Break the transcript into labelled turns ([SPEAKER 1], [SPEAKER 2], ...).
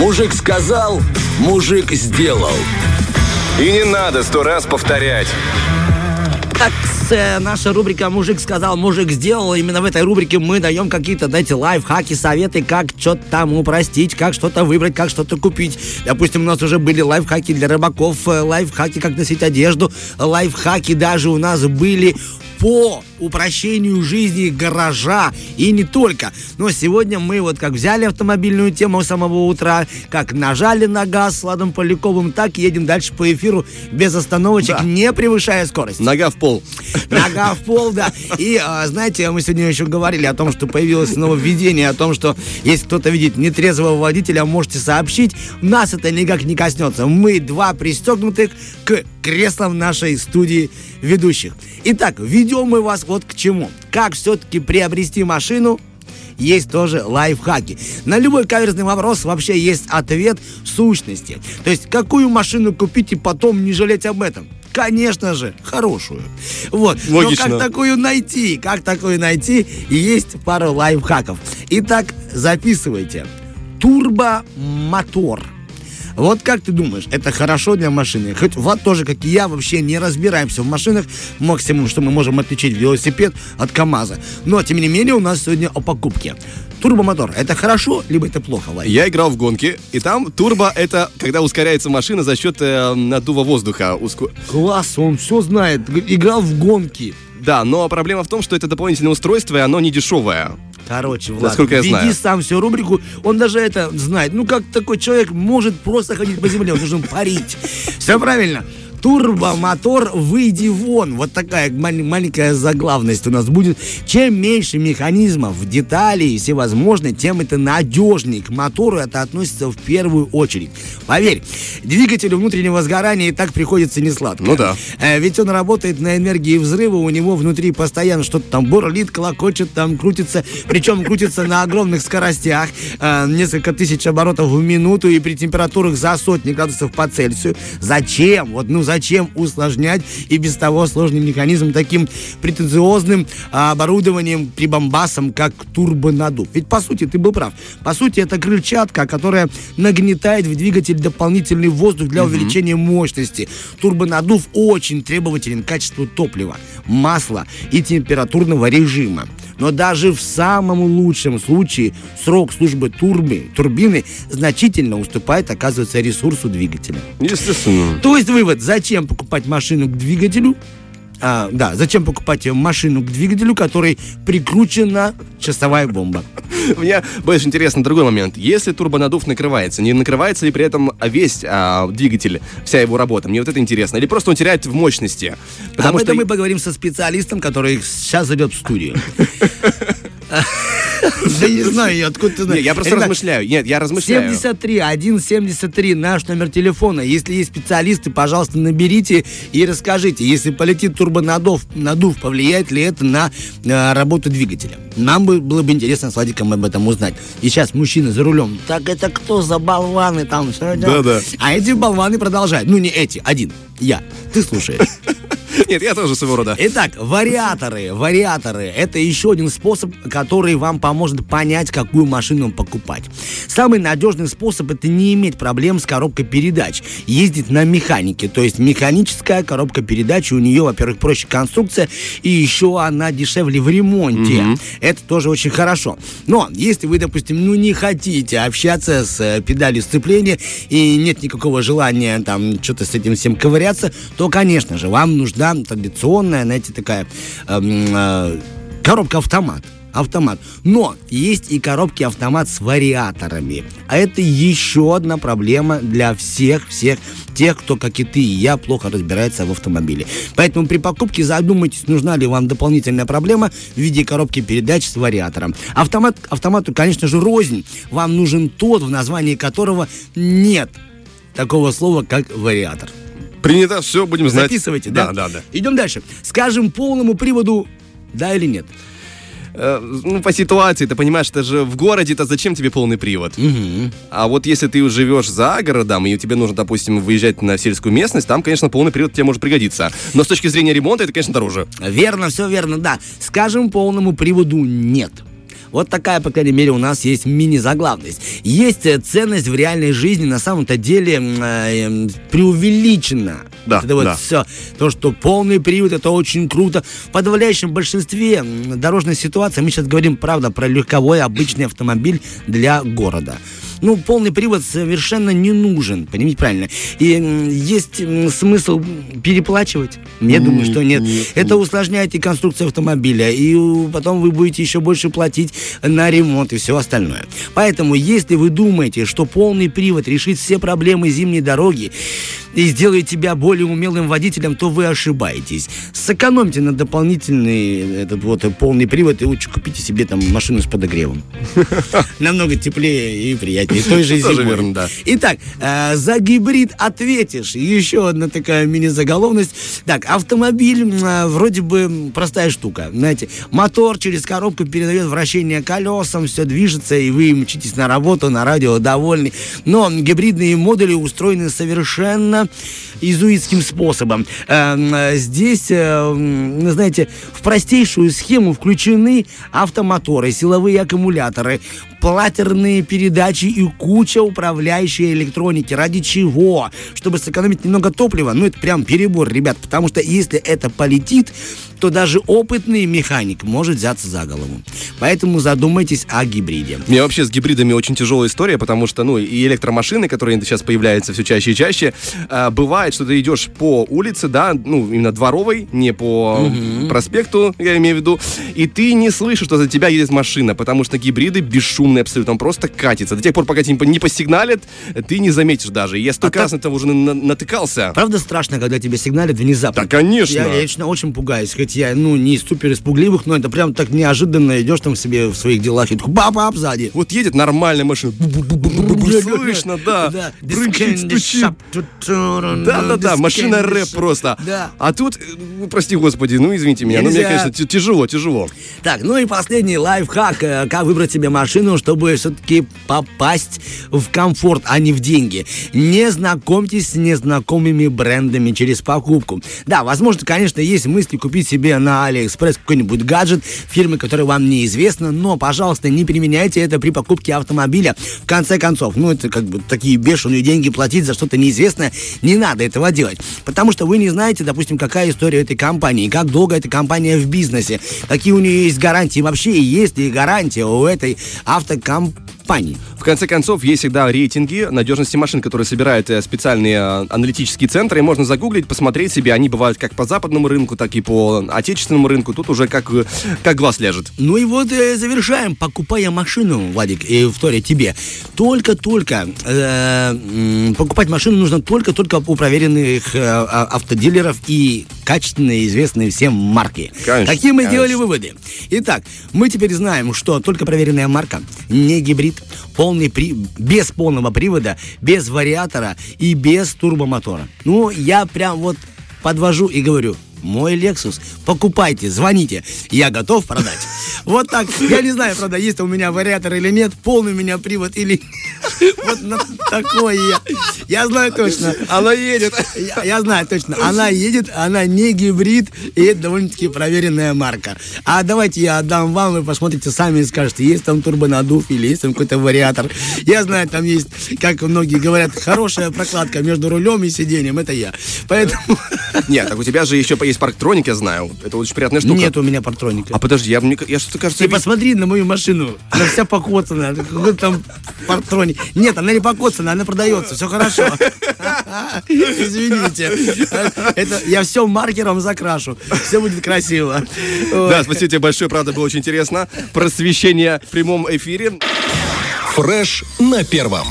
[SPEAKER 1] Мужик сказал, мужик сделал.
[SPEAKER 2] И не надо сто раз повторять.
[SPEAKER 3] Так, э, наша рубрика «Мужик сказал, мужик сделал». Именно в этой рубрике мы даем какие-то, знаете, лайфхаки, советы, как что-то там упростить, как что-то выбрать, как что-то купить. Допустим, у нас уже были лайфхаки для рыбаков, э, лайфхаки, как носить одежду, лайфхаки даже у нас были по упрощению жизни гаража и не только. Но сегодня мы вот как взяли автомобильную тему с самого утра, как нажали на газ с Ладом Поляковым, так едем дальше по эфиру без остановочек,
[SPEAKER 4] Да.
[SPEAKER 3] не превышая скорость.
[SPEAKER 4] Нога в пол.
[SPEAKER 3] Нога в пол, да. И, а, знаете, мы сегодня еще говорили о том, что появилось нововведение, о том, что если кто-то видит нетрезвого водителя, можете сообщить. Нас это никак не коснется. Мы два пристегнутых к креслам нашей студии ведущих. Итак, ведем мы вас вот к чему. Как все-таки приобрести машину, есть тоже лайфхаки. На любой каверзный вопрос вообще есть ответ в сущности. То есть, какую машину купить и потом не жалеть об этом? Конечно же, хорошую. Вот.
[SPEAKER 4] Логично.
[SPEAKER 3] Но как такую найти? Как такую найти? И есть пару лайфхаков. Итак, записывайте. Турбомотор. Вот как ты думаешь, это хорошо для машины? Хоть Влад тоже, как и я, вообще не разбираемся в машинах. Максимум, что мы можем отличить велосипед от КАМАЗа. Но, тем не менее, у нас сегодня о покупке. Турбомотор, это хорошо, либо это плохо, Владимир?
[SPEAKER 4] Я играл в гонки, и там турбо — это когда ускоряется машина за счет э, наддува воздуха. Уску-
[SPEAKER 3] Класс, он все знает. Играл в гонки.
[SPEAKER 4] Да, но проблема в том, что это дополнительное устройство, и оно не дешевое.
[SPEAKER 3] Короче, Влад,
[SPEAKER 4] Насколько я
[SPEAKER 3] веди
[SPEAKER 4] знаю.
[SPEAKER 3] сам всю рубрику. Он даже это знает. Ну, как такой человек может просто ходить по земле, он должен парить. Все правильно. Турбомотор, выйди вон. Вот такая мал- маленькая заглавность у нас будет. Чем меньше механизмов, деталей всевозможных, тем это надежнее. К мотору это относится в первую очередь. Поверь, двигателю внутреннего сгорания и так приходится несладко.
[SPEAKER 4] Ну да.
[SPEAKER 3] Э, Ведь он работает на энергии взрыва, у него внутри постоянно что-то там бурлит, колокочет, там крутится, причем крутится на огромных скоростях, э, несколько тысяч оборотов в минуту и при температурах за сотни градусов по Цельсию. Зачем? Вот, ну зачем усложнять и без того сложный механизм таким претенциозным а, оборудованием, прибамбасом, как турбонадув? Ведь по сути ты был прав. По сути это крыльчатка, которая нагнетает в двигатель дополнительный воздух для увеличения мощности. Турбонадув очень требователен к качеству топлива, масла и температурного режима. Но даже в самом лучшем случае срок службы турбы, турбины значительно уступает, оказывается, ресурсу двигателя.
[SPEAKER 4] Естественно.
[SPEAKER 3] То есть вывод, зачем покупать машину к двигателю? А, да, зачем покупать машину к двигателю, который прикручена часовая бомба?
[SPEAKER 4] Мне больше интересно другой момент. Если турбонадув накрывается, не накрывается ли при этом весь а, двигатель, вся его работа? Мне вот это интересно. Или просто он теряет в мощности?
[SPEAKER 3] Об этом мы поговорим со специалистом, который сейчас зайдет в студию. Да не знаю, я откуда ты знаешь.
[SPEAKER 4] Я просто размышляю. Нет, я размышляю.
[SPEAKER 3] 73 173 наш номер телефона. Если есть специалисты, пожалуйста, наберите и расскажите, если полетит турбонадув, надув, повлияет ли это на э, работу двигателя. Нам бы было бы интересно с Владиком об этом узнать. И сейчас мужчина за рулем. Так это кто за болваны там? Делать?»
[SPEAKER 4] Да-да.
[SPEAKER 3] А эти болваны продолжают. Ну, не эти, один. Я. Ты слушаешь.
[SPEAKER 4] Нет, я тоже своего рода.
[SPEAKER 3] Итак, вариаторы. Вариаторы – это еще один способ, который вам поможет понять, какую машину покупать. Самый надежный способ – это не иметь проблем с коробкой передач. Ездить на механике, то есть механическая коробка передач. У нее, во-первых, проще конструкция, и еще она дешевле в ремонте. Это тоже очень хорошо. Но если вы, допустим, ну не хотите общаться с э, педалью сцепления и нет никакого желания там что-то с этим всем ковыряться, то, конечно же, вам нужна традиционная, знаете, такая эм, э, коробка-автомат. Автомат. Но есть и коробки автомат с вариаторами. А это еще одна проблема для всех-всех тех, кто, как и ты и я, плохо разбирается в автомобиле. Поэтому при покупке задумайтесь, нужна ли вам дополнительная проблема в виде коробки передач с вариатором. Автомат, автомату, конечно же, рознь. Вам нужен тот, в названии которого нет такого слова, как вариатор.
[SPEAKER 4] Принято, все, будем знать.
[SPEAKER 3] Записывайте, да?
[SPEAKER 4] Да, да, да.
[SPEAKER 3] Идем дальше. Скажем полному приводу да или нет.
[SPEAKER 4] Э, ну, по ситуации, ты понимаешь, это же в городе-то зачем тебе полный привод? А вот если ты живешь за городом, и тебе нужно, допустим, выезжать на сельскую местность, там, конечно, полный привод тебе может пригодиться. Но с точки зрения ремонта, это, конечно, дороже.
[SPEAKER 3] Верно, все верно, да. Скажем полному приводу нет. Вот такая, по крайней мере, у нас есть мини-заглавность. Есть э, ценность в реальной жизни, на самом-то деле э, преувеличена.
[SPEAKER 4] Да,
[SPEAKER 3] это вот
[SPEAKER 4] да.
[SPEAKER 3] все. То, что полный привод, это очень круто. В подавляющем большинстве дорожной ситуации, мы сейчас говорим, правда, про легковой обычный автомобиль для города. Ну, полный привод совершенно не нужен, понимаете правильно. И есть смысл переплачивать? Я думаю, что нет. Это усложняет и конструкцию автомобиля, и потом вы будете еще больше платить на ремонт и все остальное. Поэтому, если вы думаете, что полный привод решит все проблемы зимней дороги и сделает тебя более умелым водителем, то вы ошибаетесь. Сэкономьте на дополнительный этот вот полный привод и лучше купите себе там машину с подогревом. Намного теплее и приятнее. Той же зимой.
[SPEAKER 4] да.
[SPEAKER 3] Итак, э, за гибрид ответишь. Еще одна такая мини-заголовность. Так, автомобиль э, вроде бы простая штука. Знаете, мотор через коробку передает вращение колесам, все движется, и вы мчитесь на работу, на радио довольны. Но гибридные модули устроены совершенно изуитским способом. Э, Здесь, ну, знаете, в простейшую схему включены автомоторы, силовые аккумуляторы, платерные передачи и куча управляющей электроники. Ради чего? Чтобы сэкономить немного топлива. Ну, это прям перебор, ребят. Потому что если это полетит, то даже опытный механик может взяться за голову. Поэтому задумайтесь о гибриде.
[SPEAKER 4] У меня вообще с гибридами очень тяжелая история, потому что, ну, и электромашины, которые сейчас появляются все чаще и чаще, а, бывает, что ты идешь по улице, да, ну, именно дворовой, не по проспекту, я имею в виду, и ты не слышишь, что за тебя едет машина, потому что гибриды бесшумные абсолютно, он просто катится. До тех пор, пока тебе не посигналят, ты не заметишь даже. Я столько
[SPEAKER 3] А
[SPEAKER 4] раз на это уже на- натыкался.
[SPEAKER 3] Правда страшно, когда тебе сигналят внезапно?
[SPEAKER 4] Да, конечно.
[SPEAKER 3] Я, я лично очень пугаюсь, хоть я, ну, не из супер испугливых, но это прям так неожиданно идешь там себе в своих делах и такой бап-бап сзади.
[SPEAKER 4] Вот едет нормальная машина, слышно, да, брынчит, стучит. Да-да-да, машина рэп просто. А тут, э, ну, прости господи, ну извините меня, но мне, конечно, тяжело, тяжело.
[SPEAKER 3] Так, ну и последний лайфхак, э, как выбрать себе машину, чтобы все-таки попасть в комфорт, а не в деньги. Не знакомьтесь с незнакомыми брендами через покупку. Да, возможно, конечно, есть мысли купить себе на Алиэкспресс какой-нибудь гаджет фирмы, которая вам неизвестна, но, пожалуйста, не применяйте это при покупке автомобиля. В конце концов, ну это как бы такие бешеные деньги платить за что-то неизвестное, не надо этого делать. Потому что вы не знаете, допустим, какая история этой компании, как долго эта компания в бизнесе, какие у нее есть гарантии. Вообще, есть ли гарантия у этой автокомпании?
[SPEAKER 4] В конце концов, есть всегда рейтинги надежности машин, которые собирают э, специальные э, аналитические центры, и можно загуглить, посмотреть себе. Они бывают как по западному рынку, так и по отечественному рынку. Тут уже как, э, как глаз ляжет.
[SPEAKER 3] Ну и вот э, завершаем. Покупая машину, Владик, и Виктория, тебе, только-только э, покупать машину нужно только-только у проверенных э, а- автодилеров и качественные, известные всем марки.
[SPEAKER 4] Конечно,
[SPEAKER 3] Какие мы
[SPEAKER 4] конечно.
[SPEAKER 3] сделали выводы? Итак, мы теперь знаем, что только проверенная марка, не гибрид, полный при... без полного привода, без вариатора и без турбомотора. Ну, я прям вот подвожу и говорю, мой Lexus, покупайте, звоните, я готов продать. Вот так. Я не знаю, правда, есть у меня вариатор или нет, полный у меня привод или... Вот на такое я. Я знаю точно.
[SPEAKER 4] Она едет.
[SPEAKER 3] Я, я знаю точно, она едет, она не гибрид, и это довольно-таки проверенная марка. А давайте я отдам вам, вы посмотрите сами и скажете, есть там турбонадув или есть там какой-то вариатор. Я знаю, там есть, как многие говорят, хорошая прокладка между рулем и сиденьем, это я. Поэтому
[SPEAKER 4] Нет, так у тебя же еще есть парктроник, я знаю. Это очень приятная штука.
[SPEAKER 3] нет у меня партроника.
[SPEAKER 4] А подожди, я, я что-то кажется...
[SPEAKER 3] Ты посмотри на мою машину. Она вся покоцана. Какой там партроник. Нет, она не покоцана, она продается. Все хорошо. Извините. Это я все маркером закрашу. Все будет красиво.
[SPEAKER 4] Да, спасибо тебе большое, правда, было очень интересно. Просвещение в прямом эфире.
[SPEAKER 1] Фреш на первом.